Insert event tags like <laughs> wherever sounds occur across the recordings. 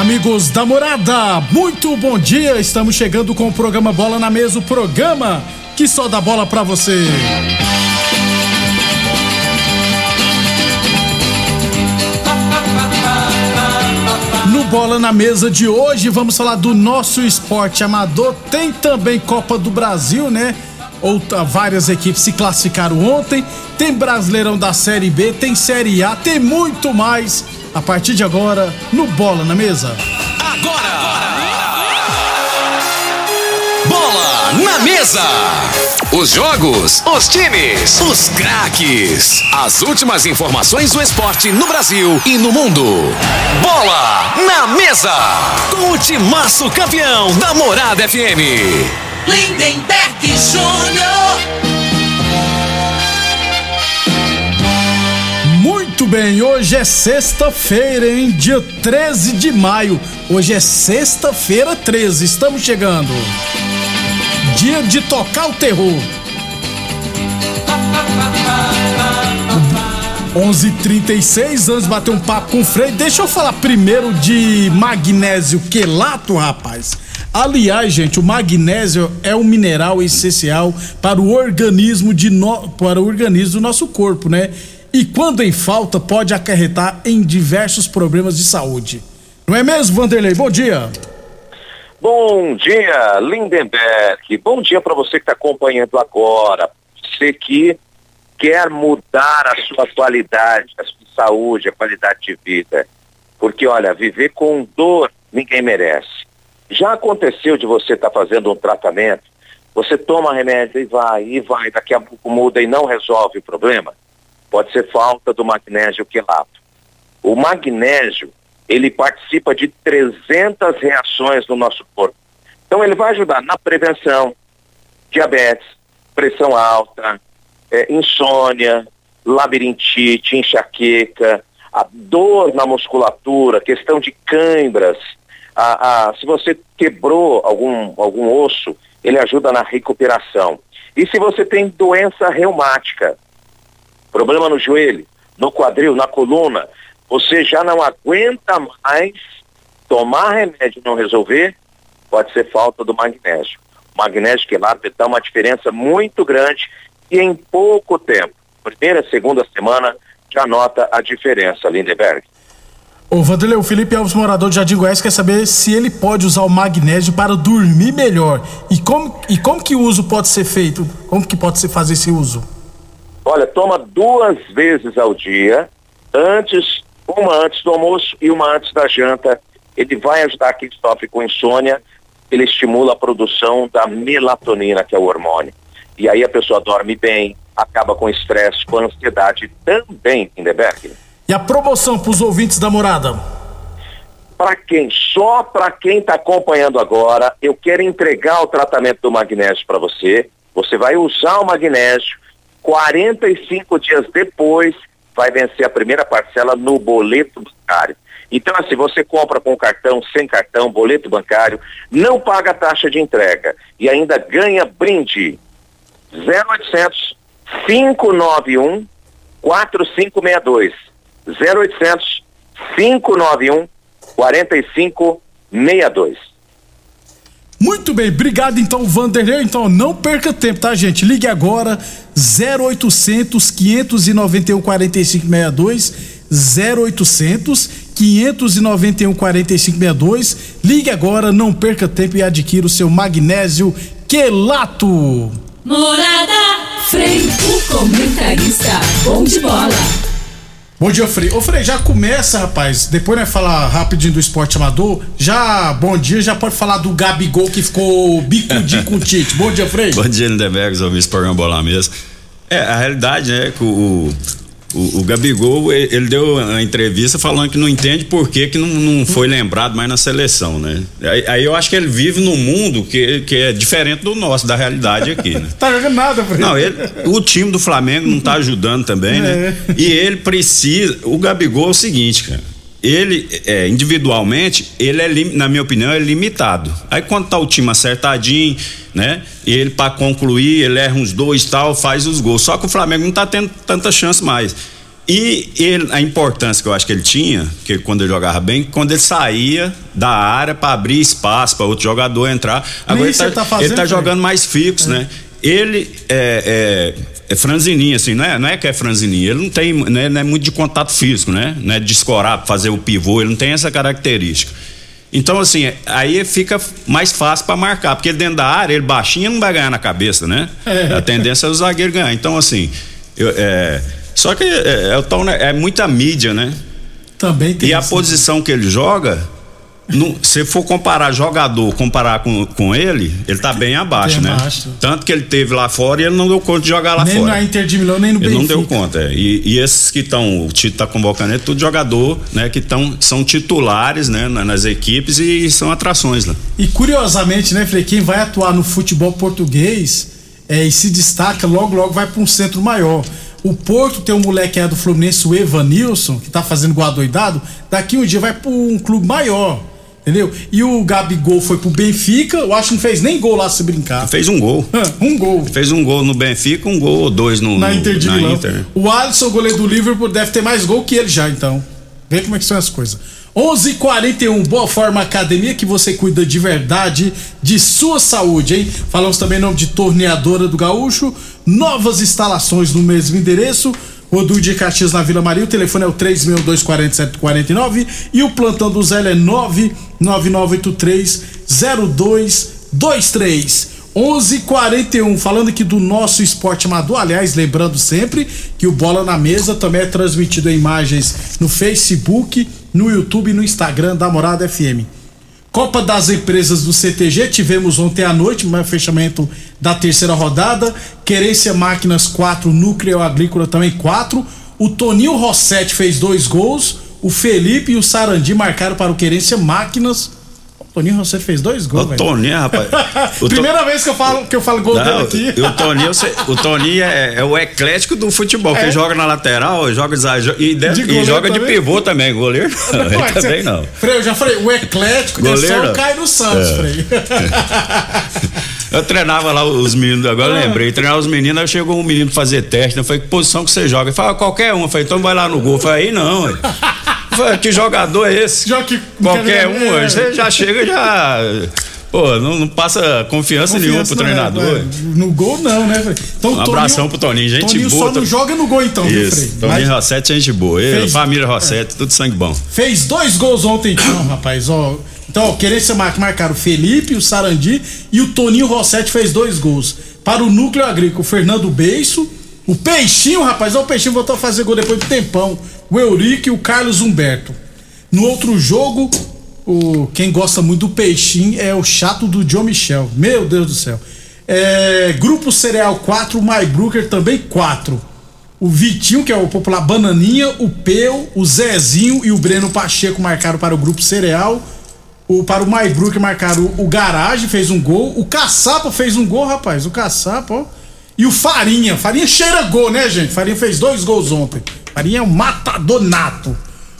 Amigos da morada, muito bom dia. Estamos chegando com o programa Bola na Mesa o programa que só dá bola pra você. No Bola na Mesa de hoje, vamos falar do nosso esporte amador. Tem também Copa do Brasil, né? Outra, várias equipes se classificaram ontem. Tem Brasileirão da Série B, tem Série A, tem muito mais. A partir de agora, no Bola na Mesa. Bola na mesa. Os jogos, os times, os craques. As últimas informações do esporte no Brasil e no mundo. Bola na mesa. Com o timaço campeão da Morada FM. Lindenberg Júnior. Muito bem, hoje é sexta-feira, hein? Dia 13 de maio. Hoje é sexta-feira 13, estamos chegando. Dia de tocar o terror. 11:36 anos bater um papo com o Frei. Deixa eu falar primeiro de magnésio quelato, rapaz. Aliás, gente, o magnésio é um mineral essencial para o organismo de no... para o organismo do nosso corpo, né? E quando em falta pode acarretar em diversos problemas de saúde. Não é mesmo, Vanderlei? Bom dia. Bom dia, Lindenberg. Bom dia para você que está acompanhando agora. Você que quer mudar a sua qualidade, a sua saúde, a qualidade de vida. Porque, olha, viver com dor ninguém merece. Já aconteceu de você estar fazendo um tratamento, você toma remédio e vai, e vai, daqui a pouco muda e não resolve o problema? Pode ser falta do magnésio quelato. O magnésio, ele participa de 300 reações no nosso corpo. Então ele vai ajudar na prevenção, diabetes, pressão alta, eh, insônia, labirintite, enxaqueca, a dor na musculatura, questão de câimbras. A, a- se você quebrou algum, algum osso, ele ajuda na recuperação. E se você tem doença reumática, problema no joelho, no quadril, na coluna, você já não aguenta mais tomar remédio e não resolver, pode ser falta do magnésio. O magnésio quelato dá uma diferença muito grande e em pouco tempo, primeira, segunda semana, já nota a diferença, Lindeberg. Ô, Vanderlei, o Felipe Alves, morador de Jardim Goiás, quer saber se ele pode usar o magnésio para dormir melhor. E como, e como que o uso pode ser feito? Como que pode se fazer esse uso? Olha, toma duas vezes ao dia, antes, uma antes do almoço e uma antes da janta. Ele vai ajudar quem sofre com insônia, ele estimula a produção da melatonina, que é o hormônio. E aí a pessoa dorme bem, acaba com estresse, com ansiedade também, Lindeberg. A promoção para os ouvintes da morada? Para quem? Só para quem está acompanhando agora, eu quero entregar o tratamento do magnésio para você. Você vai usar o magnésio, 45 dias depois vai vencer a primeira parcela no boleto bancário. Então, assim, você compra com cartão, sem cartão, boleto bancário, não paga taxa de entrega e ainda ganha brinde. 0800 591 4562. 0800 591 4562. Muito bem, obrigado então, Vanderlei. Então, não perca tempo, tá, gente? Ligue agora, 0800 591 4562. 0800 591 4562. Ligue agora, não perca tempo e adquira o seu magnésio quelato. Morada, Frei, o comentarista, bom de bola. Bom dia, Frei. Ô, Frei, já começa, rapaz. Depois nós falar rapidinho do esporte amador. Já, bom dia, já pode falar do Gabigol que ficou bicudinho com o Tite. Bom dia, Frei. Bom dia, Lindenberg, ouvi esse programa Bola mesmo. É, a realidade é que o, o, o Gabigol, ele deu uma entrevista falando que não entende por que, que não, não foi lembrado mais na seleção, né? Aí, aí eu acho que ele vive num mundo que, que é diferente do nosso, da realidade aqui, né? <laughs> Tá jogando nada, Frei. Não, ele, o time do Flamengo não tá ajudando também, né? E ele precisa. O Gabigol é o seguinte, cara. Ele, é, individualmente, ele é, na minha opinião, é limitado. Aí quando tá o time acertadinho, né? Ele, para concluir, ele erra uns dois tal, faz os gols. Só que o Flamengo não tá tendo tanta chance mais. E ele, a importância que eu acho que ele tinha, que quando ele jogava bem, quando ele saía da área para abrir espaço para outro jogador entrar. Agora ele tá, tá fazendo, ele tá né? jogando mais fixo, né? Ele é, é, é franzininho, assim, não é, não é que é franzininho, ele não tem, né, não é muito de contato físico, né? Não é de escorar, fazer o pivô, ele não tem essa característica. Então, assim, aí fica mais fácil para marcar, porque dentro da área, ele baixinho não vai ganhar na cabeça, né? A tendência é o zagueiro ganhar. Então, assim, eu- é, só que é, é, é muita mídia, né? Também tem E a isso. posição que ele joga, no- se for comparar jogador, comparar com, com ele, ele tá bem abaixo, Bem né? abaixo. Tanto que ele teve lá fora e ele não deu conta de jogar lá Nem fora. na Inter de Milão, nem no Ele Benfica. não deu conta. é. E, e esses que estão, o Tito tá convocando, é tudo jogador, né? Que tão, são titulares, né? na- Nas equipes e são atrações lá. E curiosamente, né, Frei, quem vai atuar no futebol português é, e se destaca, logo, logo vai para um centro maior. O Porto tem um moleque aí do Fluminense, o Evanilson, que tá fazendo gol adoidado, daqui um dia vai para um clube maior, entendeu? E o Gabigol foi pro Benfica, eu acho que não fez nem gol lá se brincar. Fez um gol. <laughs> um gol. Fez um gol no Benfica, um gol ou dois no, Na Inter de na Milão. Inter? O Alisson, goleiro do Liverpool, deve ter mais gol que ele já, então. Vê como é que são as coisas. 11:41 Boa Forma Academia, que você cuida de verdade de sua saúde, hein? Falamos também em nome de Torneadora do Gaúcho, novas instalações no mesmo endereço. Rodul de Caxias na Vila Maria, o telefone é o 3624749 e o plantão do Zé é 999830223. 11:41 falando aqui do nosso esporte amador. Aliás, lembrando sempre que o Bola na Mesa também é transmitido em imagens no Facebook, no YouTube e no Instagram da Morada FM. Copa das Empresas do CTG, tivemos ontem à noite, o fechamento da terceira rodada. Querência Máquinas 4, Núcleo Agrícola também 4. O Toninho Rossetti fez dois gols. O Felipe e o Sarandi marcaram para o Querência Máquinas. O Toninho Rossetti fez dois gols, O velho. Toninho, rapaz. <laughs> o To- Primeira vez que eu falo, que eu falo gol dele Não, aqui. e o Toninho, o Toninho é, é o eclético do futebol, que É. joga na lateral, joga de, e, de- De e joga de também? pivô também, goleiro não, Ué, também você- não. Frei, eu já falei, o eclético é Goleiro, só o não. Caio Santos, É. Frei. <laughs> Eu treinava lá os meninos, agora Ah. lembrei, treinava os meninos, aí chegou um menino fazer teste, eu falei, que posição que você joga? Ele falou, "Ah, qualquer um, eu falei, então vai lá no gol, eu falei, aí não, ué. Que jogador é esse? Já que- Qualquer É. um, você já chega, já... Pô, não, não passa confiança, nenhuma pro Confiança, treinador. né? No gol não, né, Frei? Então, Um abração pro Toninho, gente Toninho boa, só não Ton- joga no gol então, viu, Frei? Isso, Toninho Mas Rossetti, gente boa. Fez- família Rossetti, tudo sangue bom. fez dois gols ontem então, rapaz, ó. Então, ó, Querência Mar- marcaram o Felipe, o Sarandi e o Toninho Rossetti fez dois gols. Para o Núcleo Agrícola, o Fernando Beiço, o Peixinho, rapaz, o Peixinho voltou a fazer gol depois de tempão. O Eurico e o Carlos Humberto. No outro jogo, o quem gosta muito do Peixinho é o chato do John Michel. Meu Deus do céu. É, Grupo Cereal 4, o Maibrucker também 4. O Vitinho, que é o popular Bananinha, o Peu, o Zezinho e o Breno Pacheco marcaram para o Grupo Cereal. O, para o Maibrucker marcaram o, o Garage, fez um gol. O Caçapa fez um gol, rapaz. O Caçapa, ó. E o Farinha. Farinha cheira gol, né, gente? Farinha fez dois gols ontem. Farinha é um matador nato.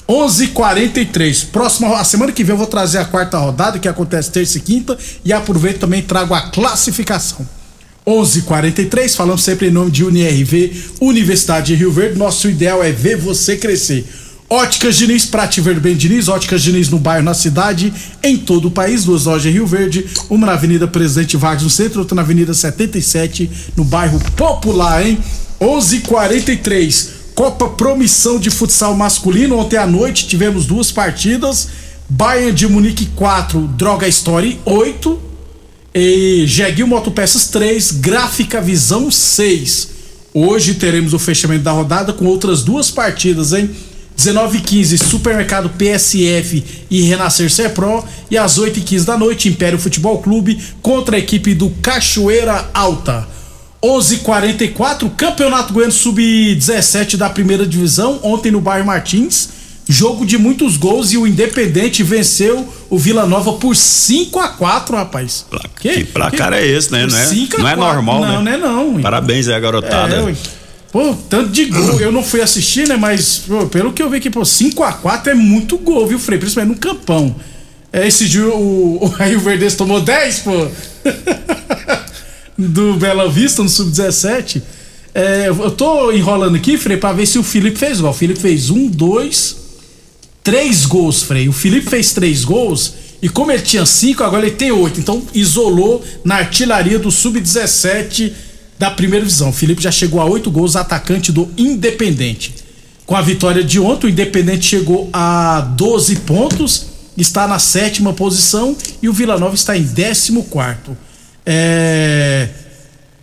11:43. Próxima a semana que vem eu vou trazer a quarta rodada que acontece terça e quinta e aproveito também trago a classificação. 11:43 falamos sempre em nome de UniRV, Universidade de Rio Verde. Nosso ideal é ver você crescer. Óticas Diniz, Prate Verde Bem Diniz, Óticas Diniz no bairro, na cidade, em todo o país, duas lojas em Rio Verde, uma na Avenida Presidente Vargas no centro, outra na Avenida 77, no bairro Popular, hein? 11:43 Copa Promissão de Futsal Masculino, ontem à noite tivemos duas partidas, Bayern de Munique 4, Droga Story 8, e Jeguil Motopeças 3, Gráfica Visão 6. Hoje teremos o fechamento da rodada com outras duas partidas, hein? 19 h 15 Supermercado PSF e Renascer Serpro. E às 8 h 15 da noite, Império Futebol Clube contra a equipe do Cachoeira Alta. 11:44 h 44 Campeonato Goiano Sub-17 da primeira divisão, ontem no bairro Martins. Jogo de muitos gols e o Independente venceu o Vila Nova por 5 a 4 rapaz. Que, que placar que, é esse, né? Não é, não é normal, não, né? Não, é não. Parabéns aí, garotada. É, pô, tanto de gol, eu não fui assistir, né? Mas, pô, pelo que eu vi aqui, pô, 5 a 4 é muito gol, viu, Frei? Principalmente no campão. É, esse dia o, o, <laughs> aí o Verdes tomou 10, pô. <laughs> Do Bela Vista no Sub-17. É, eu tô enrolando aqui, Frei, pra ver se o Felipe fez gol. O Felipe fez um, dois, três gols, Frei. O Felipe fez três gols e como ele tinha cinco, agora ele tem oito. Então isolou na artilharia do sub-17 da primeira divisão. O Felipe já chegou a oito gols, atacante do Independente. Com a vitória de ontem, o Independente chegou a 12 pontos, está na sétima posição e o Vila Nova está em décimo quarto. É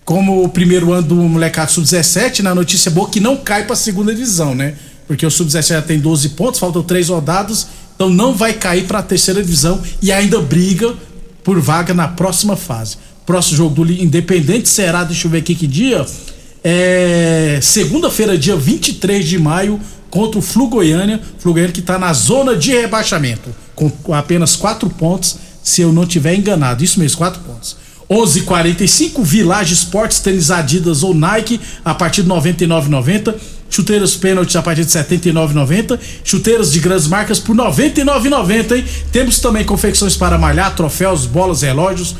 como o primeiro ano do molecado sub-17, na notícia boa que não cai para a segunda divisão, né? porque o Sub-17 já tem 12 pontos, faltam três rodadas, então não vai cair para a terceira divisão e ainda briga por vaga na próxima fase. Próximo jogo do Independente será, deixa eu ver aqui que dia, é segunda-feira, dia 23 de maio, contra o Flu Goiânia, Flu Goiânia que está na zona de rebaixamento, com apenas quatro pontos, se eu não tiver enganado, isso mesmo, quatro pontos. 11:45 Village Esportes, tênis Adidas ou Nike a partir de 99,90. Chuteiras pênaltis a partir de 79,90. Chuteiras de grandes marcas por 99,90, hein? Temos também confecções para malhar, troféus, bolas, relógios,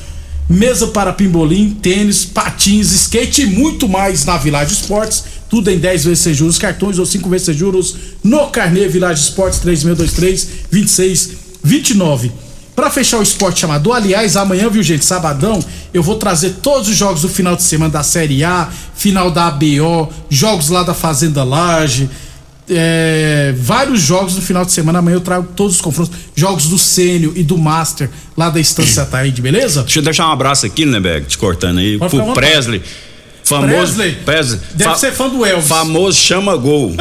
mesa para pimbolim, tênis, patins, skate e muito mais na Village Esportes. Tudo em 10 vezes sem juros, cartões ou 5 vezes sem juros no Carnê Village Esportes 3623 2629. Para fechar o esporte chamador, aliás, amanhã, viu, gente, sabadão, eu vou trazer todos os jogos do final de semana da Série A, final da ABO, jogos lá da Fazenda Laje, é, vários jogos no final de semana. Amanhã eu trago todos os confrontos, jogos do Sênio e do Master lá da Estância Taíde, beleza? Deixa eu deixar um abraço aqui, né, Beck, te cortando aí, Pode pro Presley. Famoso, Presley? Presley Deve fa ser fã do Elvis. Famoso chama gol.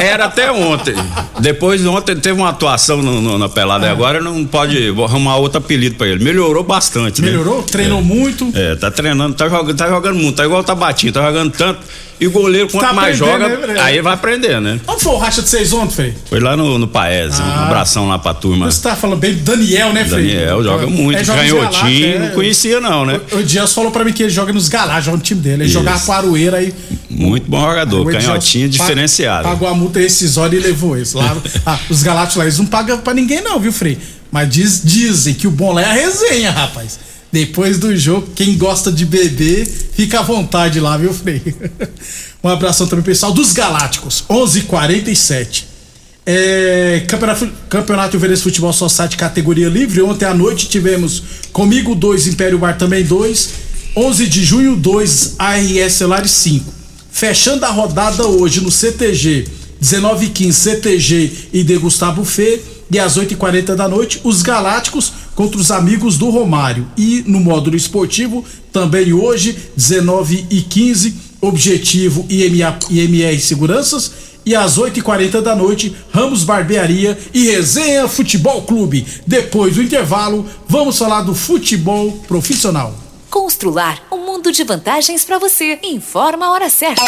era até ontem. Depois ontem teve uma atuação no, no, na pelada. É. Agora não pode arrumar outro apelido pra ele. Melhorou bastante, né? Melhorou? Né? Treinou é. muito? É, tá treinando, tá jogando, tá jogando muito. Tá igual o Tabatinho, tá jogando tanto e o goleiro, quanto tá mais joga, né, aí vai aprender, né? Onde foi o racha de seis ontem, Frei? Foi lá no, no Paese, ah. um abração lá pra turma. Você tá falando bem do Daniel, né, Frei? Daniel joga muito, é, canhotinho, é, não conhecia não, né? O, o Dias falou pra mim que ele joga nos Galá, joga no time dele. Ele jogava com Aroeira aí. Muito bom jogador, canhotinho diferenciado. Pagou a multa rescisória e levou esse. Lá, <laughs> ah, os Galácticos lá, eles não pagam pra ninguém não, viu, Frei? Mas diz, dizem que o bom lá é a resenha, rapaz. Depois do jogo, quem gosta de beber, fica à vontade lá, viu, Frei? <laughs> Um abração também pessoal dos Galácticos, 11:47. É, campeonato, campeonato Veredas Futebol Society categoria livre. Ontem à noite tivemos comigo 2, Império Bar também 2. 11 de junho 2, ARS Celulares 5. Fechando a rodada hoje no CTG, 19 15 CTG e Degustar Buffet. E às 8h40 da noite, os Galácticos contra os amigos do Romário. E no módulo esportivo, também hoje, 19 e 15 Objetivo IMA, IMR Seguranças. E às 8h40 da noite, Ramos Barbearia e Resenha Futebol Clube. Depois do intervalo, vamos falar do futebol profissional. Constrular um mundo de vantagens para você. Informa a hora certa.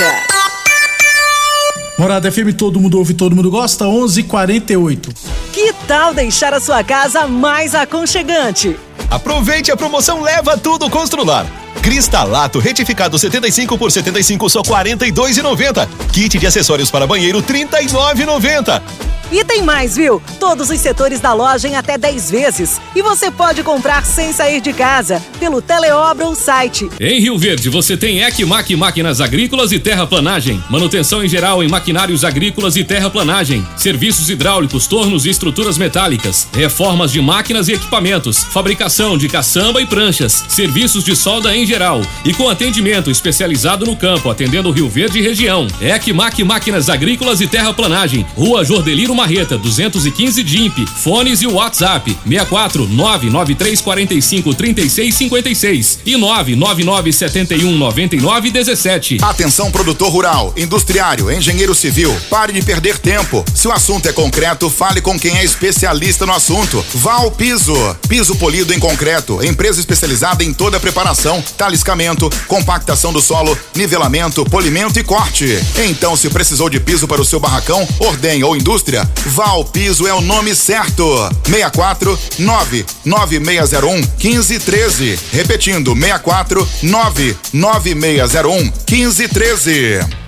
Morada FM, todo mundo ouve, todo mundo gosta, 11:48. Que tal deixar a sua casa mais aconchegante? Aproveite a promoção Leva Tudo Constrular. Cristalato retificado 75 por 75 só 42,90. Kit de acessórios para banheiro 39,90. E tem mais, viu? Todos os setores da loja em até 10 vezes. E você pode comprar sem sair de casa, pelo Teleobra ou site. Em Rio Verde, você tem Ecmac Máquinas Agrícolas e Terraplanagem. Manutenção em geral em maquinários agrícolas e terraplanagem. Serviços hidráulicos, tornos e estruturas metálicas. Reformas de máquinas e equipamentos. Fabricação de caçamba e pranchas. Serviços de solda em geral. E com atendimento especializado no campo, atendendo Rio Verde e região. Ecmac Máquinas Agrícolas e Terraplanagem. Rua Jordeliro Marreta, 215 DIMP. Fones e WhatsApp: 64 993 45 36 56 e 999 71 99 17. Atenção produtor rural, industriário, engenheiro civil, pare de perder tempo. Se o assunto é concreto, fale com quem é especialista no assunto. Vá ao Piso. Piso polido em concreto, empresa especializada em toda a preparação, taliscamento, compactação do solo, nivelamento, polimento e corte. Então, se precisou de piso para o seu barracão, ordem ou indústria, vá ao Piso é o nome certo. 64 99601 1513. Repetindo, 64 99601 1513.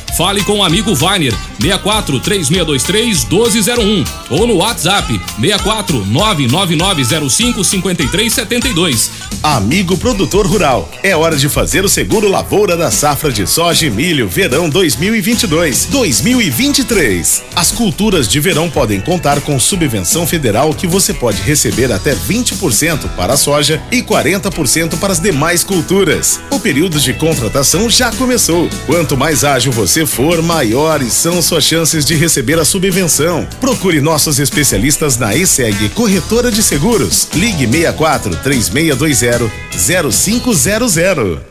Fale com o amigo Vainer 64 3623 1201 ou no WhatsApp 64 99905 5372. Amigo produtor rural, é hora de fazer o seguro lavoura da safra de soja e milho verão 2022-2023. As culturas de verão podem contar com subvenção federal que você pode receber até 20% para a soja e 40% para as demais culturas. O período de contratação já começou. Quanto mais ágil você for, maiores são suas chances de receber a subvenção. Procure nossos especialistas na ESEG Corretora de Seguros. Ligue 64 3620 0500.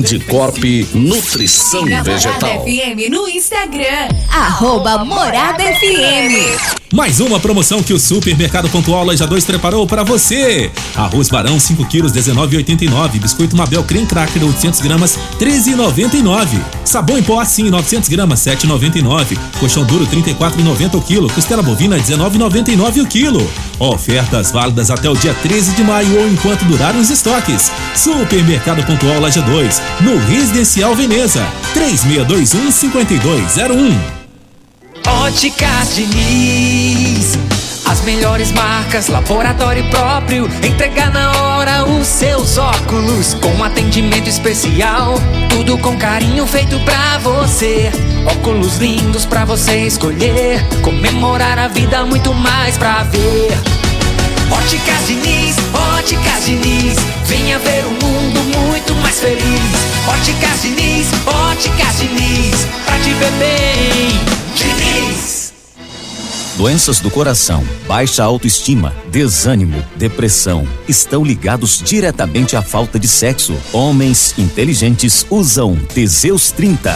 Corp Nutrição Siga Vegetal. Morada FM no Instagram, arroba Morada FM. Mais uma promoção que o Supermercado Pontual Loja 2 preparou para você. Arroz Barão 5 quilos 19,89. Biscoito Mabel Creme Cracker 800 gramas 13,99. Sabão em pó assim 900 gramas 7,99. Colchão duro 34,90 o quilo. Costela bovina 19,99 o quilo. Ofertas válidas até o dia 13 de maio ou enquanto durarem os estoques. Supermercado Pontual Loja 2 no Residencial Veneza 3621 5201. Óticas Diniz. As melhores marcas, laboratório próprio. Entregar na hora os seus óculos. Com atendimento especial. Tudo com carinho feito pra você. Óculos lindos pra você escolher. Comemorar a vida, muito mais pra ver. Óticas Diniz, Óticas Diniz. Venha ver um mundo muito mais feliz. Óticas Diniz, Óticas Diniz. Pra te ver bem, Diniz. Doenças do coração, baixa autoestima, desânimo, depressão estão ligados diretamente à falta de sexo. Homens inteligentes usam Teseus 30.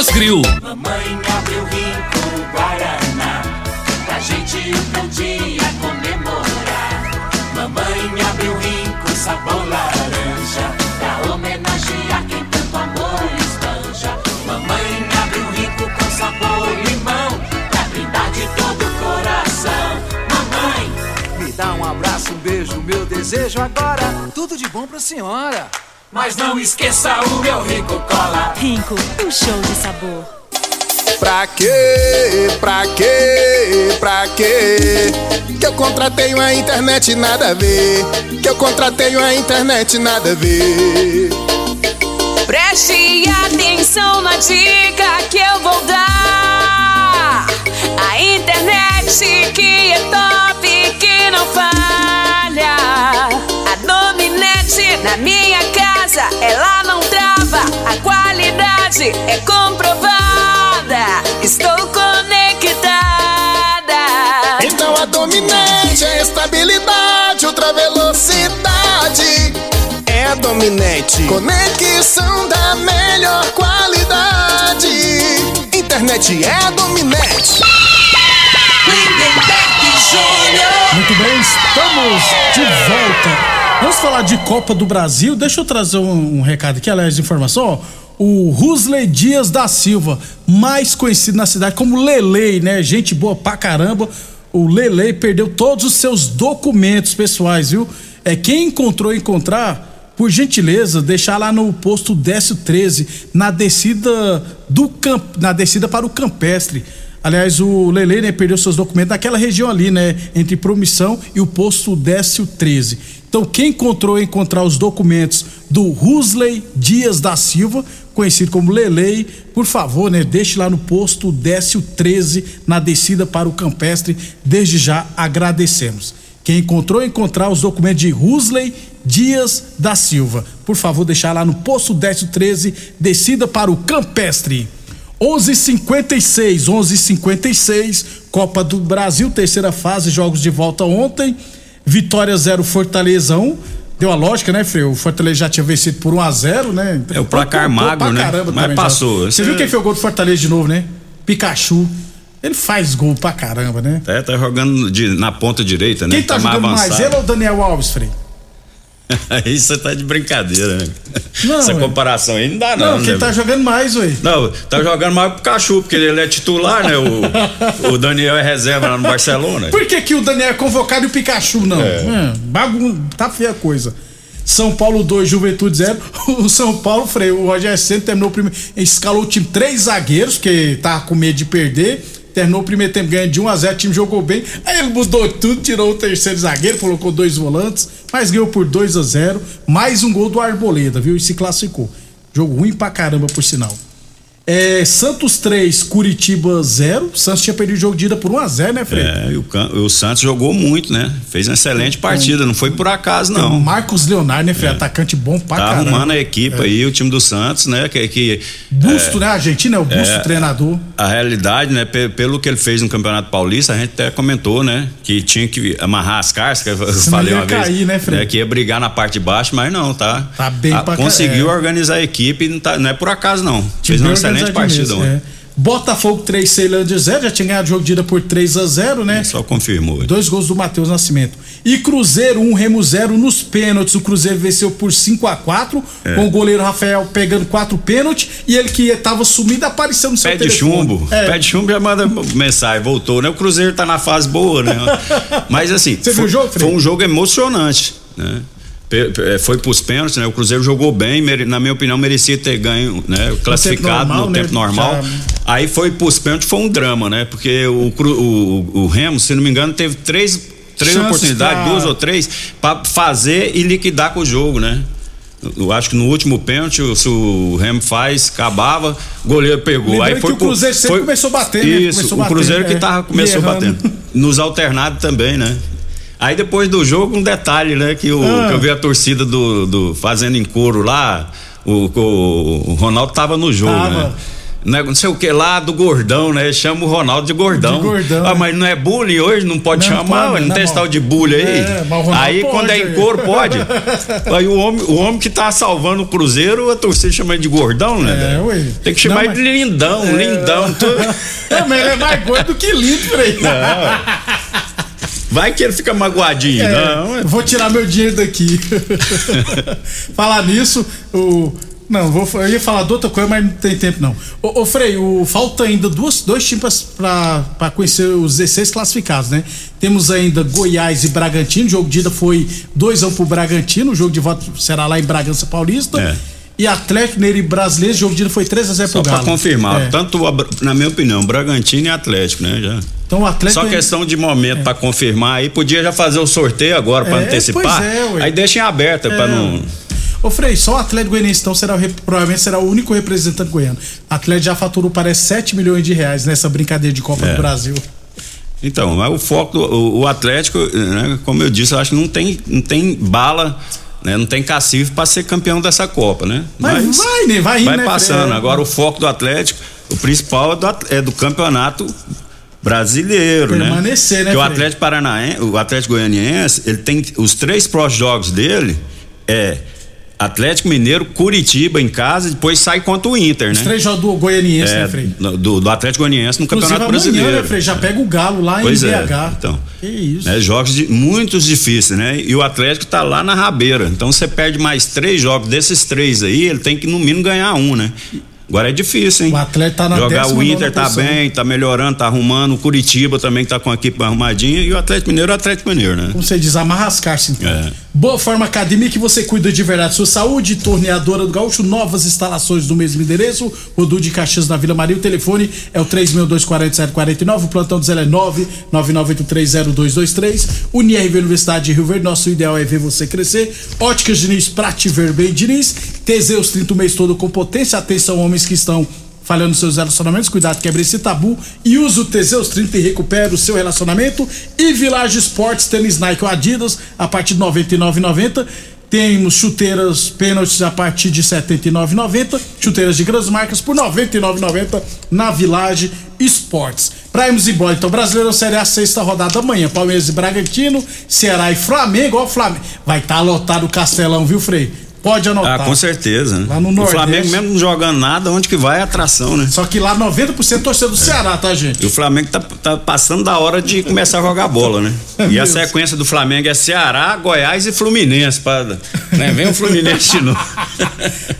Grill. Mamãe abriu rico Guaraná. Pra gente um dia comemorar. Mamãe abriu rico sabor laranja. Pra homenagear quem tanto amor espanja Mamãe abriu rico com sabor limão. Pra brindar de todo o coração. Mamãe. Me dá um abraço, um beijo, meu desejo agora. Tudo de bom pra senhora. Mas não esqueça o meu rico cola Rinco, um show de sabor. Pra quê? Pra quê? Pra quê? Que eu contratei uma internet nada a ver. Que eu contratei uma internet nada a ver. Preste atenção na dica que eu vou dar. A internet que é top, que não falha. A Dominete na minha casa, ela não trava. A qualidade é comprovada. Estou conectada. Então a dominante é estabilidade, ultra velocidade. É a dominante. Conexão da melhor qualidade. Internet é a dominante. Muito bem, estamos de volta. Vamos falar de Copa do Brasil. Deixa eu trazer um, um recado aqui, aliás, informação. O Rusley Dias da Silva, mais conhecido na cidade como Lelei, né? Gente boa pra caramba. O Lelei perdeu todos os seus documentos pessoais, viu? É quem encontrou encontrar, por gentileza, deixar lá no posto Décio 13, na descida do camp, na descida para o Campestre. Aliás, o Lele né, perdeu seus documentos naquela região ali, né? Entre Promissão e o posto Décio 13. Então, quem encontrou encontrar os documentos do Rusley Dias da Silva, conhecido como Lelei, por favor, né? Deixe lá no posto Décio 13, na descida para o Campestre. Desde já agradecemos. Quem encontrou encontrar os documentos de Rusley Dias da Silva, por favor, deixar lá no posto Décio 13, descida para o Campestre. 11:56, 11:56, Copa do Brasil, terceira fase, jogos de volta ontem. Vitória 0 Fortaleza 1. Deu a lógica, né, Freio? O Fortaleza já tinha vencido por 1 a 0, né? É o placar Pô, magro, né? caramba Mas passou. já. Você viu quem fez o gol do Fortaleza de novo, né? Pikachu. Ele faz gol pra caramba, né? É, tá jogando de- na ponta direita, né? Quem tá, jogando mais, ele ou o Daniel Alves, Frei? <laughs> Aí você tá de brincadeira, né? Não, Essa comparação aí não dá, não. Não, quem né? tá jogando mais, ué. Não, tá jogando mais pro Cachu, porque ele é titular, né? O, <laughs> o Daniel é reserva lá no Barcelona. Por que, que o Daniel é convocado e o Pikachu não? É. É, bagun... Tá feia a coisa. São Paulo 2, Juventude 0. <laughs> O São Paulo, Frei, o Rogério Senna terminou o primeiro. Escalou o time três zagueiros, que tava com medo de perder. Terminou o primeiro tempo ganhando de 1 a 0 o time jogou bem. Aí ele mudou tudo, tirou o terceiro zagueiro, colocou dois volantes, mas ganhou por 2 a 0 Mais um gol do Arboleda, viu? E se classificou. Jogo ruim pra caramba, por sinal. É, Santos 3, Curitiba 0. Santos tinha perdido o jogo de ida por 1 a 0 né, Frei? É, o, o Santos jogou muito, né? Fez uma excelente partida, não foi por acaso, Tem o não. Marcos Leonardo, né, Frei? Atacante bom pra Tá caramba. arrumando a equipe É. aí, o time do Santos, né? Que, que Busto, é, né? A Argentina é o Busto, é, treinador. A realidade, né, pe- pelo que ele fez no Campeonato Paulista, a gente até comentou, né, que tinha que amarrar as cartas, que eu falei ia uma vez, cair, né, Fred? que ia brigar na parte de baixo, mas não, tá? Tá bem Ah, pra Conseguiu é. organizar a equipe, não, tá- não é por acaso não. Fez uma bem excelente partida ontem. é. Botafogo 3, Ceilândia 0. Já tinha ganhado o jogo de ida por 3 a 0 né? Só confirmou. Dois gols do Matheus Nascimento. E Cruzeiro 1, Remo 0 nos pênaltis. O Cruzeiro venceu por 5 a 4 É. com o goleiro Rafael pegando quatro pênaltis. E ele que tava sumido apareceu no seu Pé de telefone. chumbo. É. Pé de chumbo já manda mensagem, voltou, né? O Cruzeiro tá na fase boa, né? <laughs> Mas assim, Você viu foi, o jogo, Fred? foi um jogo emocionante, né? É, Foi pros pênaltis, né? O Cruzeiro jogou bem, na minha opinião, merecia ter ganho, né? Classificado normal, no né? tempo normal. Já- Aí foi pros pênaltis, foi um drama, né? Porque o, o, o Remo, se não me engano, teve três, três Chances oportunidades, pra- duas ou três, pra fazer e liquidar com o jogo, né? Eu acho que no último pênalti, se o Remo faz, acabava, o goleiro pegou. Lembrando Aí foi que o Cruzeiro sempre começou a bater, né? Isso, Começou o Cruzeiro que é. tava, começou batendo. Nos alternados também, né? Aí depois do jogo, um detalhe, né? Que, o, Ah. que eu vi a torcida do, do fazendo em couro lá, o, o, o Ronaldo tava no jogo, Tava. né? Não, é- não sei o que lá do gordão, né? Chama o Ronaldo de gordão. De gordão, Ah, é. mas não é bullying hoje? Não pode Não chamar, pode, não, não, tem esse tal de bullying aí? É, aí quando pode, é em aí. couro, pode. <laughs> aí o homem, o homem que tá salvando o Cruzeiro, a torcida chama ele de gordão, né? É, ué. Tem que chamar Não, ele de lindão, É. lindão. Tu- <laughs> É, mas ele é mais gordo do que lindo, <laughs> Frei. Vai que ele fica magoadinho. É, Não, é- vou tirar meu dinheiro daqui. <laughs> Falar nisso, o. Não, vou, eu ia falar de outra coisa, mas não tem tempo não. Ô, ô Frei, o, falta ainda duas, dois times para conhecer os 16 classificados, né? Temos ainda Goiás e Bragantino. O jogo de ida foi 2x1 pro Bragantino. O jogo de volta será lá em Bragança Paulista. É. E Atlético Mineiro e Brasileiro. O jogo de ida foi 3x0 Só pro pra Galo. confirmar, É. tanto, a na minha opinião, Bragantino e Atlético, né? Já. Então o Atlético. Só questão de momento pra confirmar aí, podia já fazer o sorteio agora pra É, antecipar. pois é, ué. aí deixa em aberta pra É. não. Ô Frei, só o Atlético Goianiense então será provavelmente será o único representante goiano. O Atlético já faturou parece 7 milhões de reais nessa brincadeira de Copa É. do Brasil. Então, mas o foco, o, o Atlético, né, como eu disse, eu acho que não tem, não tem bala, né, não tem cacife pra ser campeão dessa Copa, né? Mas vai, né? Vai indo, vai né, passando. Agora o foco do Atlético, o principal é do, é do campeonato brasileiro, né? Permanecer, né, Porque o? Atlético Paranaense, o Atlético Goianiense, ele tem os três próximos jogos dele é Atlético Mineiro, Curitiba em casa, e depois sai contra o Inter, Os né? três jogos do Goianiense, É, né, Frei? do, do Atlético Goianiense no Inclusive Campeonato amanhã, Brasileiro. né, Frei? Já pega o Galo lá Pois em é, BH. então. Que isso. É, jogos de, muitos difíceis, né? E o Atlético tá lá na rabeira. Então você perde mais três jogos. Desses três aí, ele tem que no mínimo ganhar um, né? Agora é difícil, hein? O Atlético tá na Jogar o 19ª Inter tá posição. bem, tá melhorando, tá arrumando. O Curitiba também tá com a equipe arrumadinha. E o Atlético Mineiro é o Atlético Mineiro, né? Como você diz, amarrascar-se então. É. Boa Forma Academia que você cuida de verdade sua saúde, torneadora do Gaúcho, novas instalações no mesmo endereço, Rodu de Caxias na Vila Maria, o telefone é o 3624749, o plantão do Zé é 999830223, UniRV Universidade de Rio Verde, nosso ideal é ver você crescer, Óticas Diniz, pra te ver bem Diniz, Teseus 30 o mês todo com potência, atenção homens que estão falhando seus relacionamentos, cuidado, quebre esse tabu e use o Teseus 30 e recupera o seu relacionamento. E Village Sports, tênis Nike ou Adidas, a partir de R$ 99,90. Temos chuteiras pênaltis a partir de R$ 79,90. Chuteiras de grandes marcas por R$ 99,90 na Village Sports. Pra irmos embora, então, Brasileiro Série A, sexta rodada amanhã. Palmeiras e Bragantino, Ceará e Flamengo. Ó, Flamengo. Vai estar lotado o Castelão, viu, Frei? Pode anotar. Ah, com certeza. né? Lá no o Nordeste. Flamengo mesmo não jogando nada, onde que vai é atração, né? Só que lá 90% torcedor do Ceará, tá, gente? E o Flamengo tá, tá passando da hora de começar a jogar bola, né? É E a mesmo. sequência do Flamengo é Ceará, Goiás e Fluminense. Pra, né? Vem o Fluminense de <laughs> novo.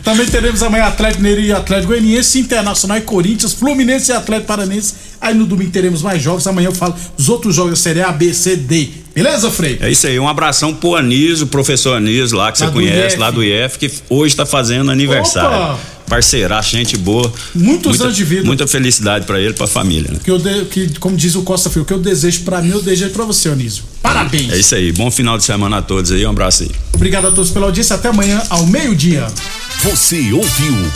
Também teremos amanhã Atlético Mineiro e Atlético Goianiense, Internacional e Corinthians, Fluminense e Atlético Paranense. Aí no domingo teremos mais jogos. Amanhã eu falo os outros jogos Série A, B, C, D. Beleza, Frei? É isso aí, um abração pro Anísio, professor Anísio lá, que Lá você conhece, IF. lá do IF, que hoje tá fazendo aniversário. Opa! Parceiraço, gente boa. Muitos muita, anos de vida. Muita felicidade pra ele, pra família, né? Que eu de- que, como diz o Costa Filho, o que eu desejo pra mim, eu desejo pra você, Anísio. Parabéns. É isso aí, bom final de semana a todos aí, um abraço aí. Obrigado a todos pela audiência. Até amanhã, ao meio-dia. Você ouviu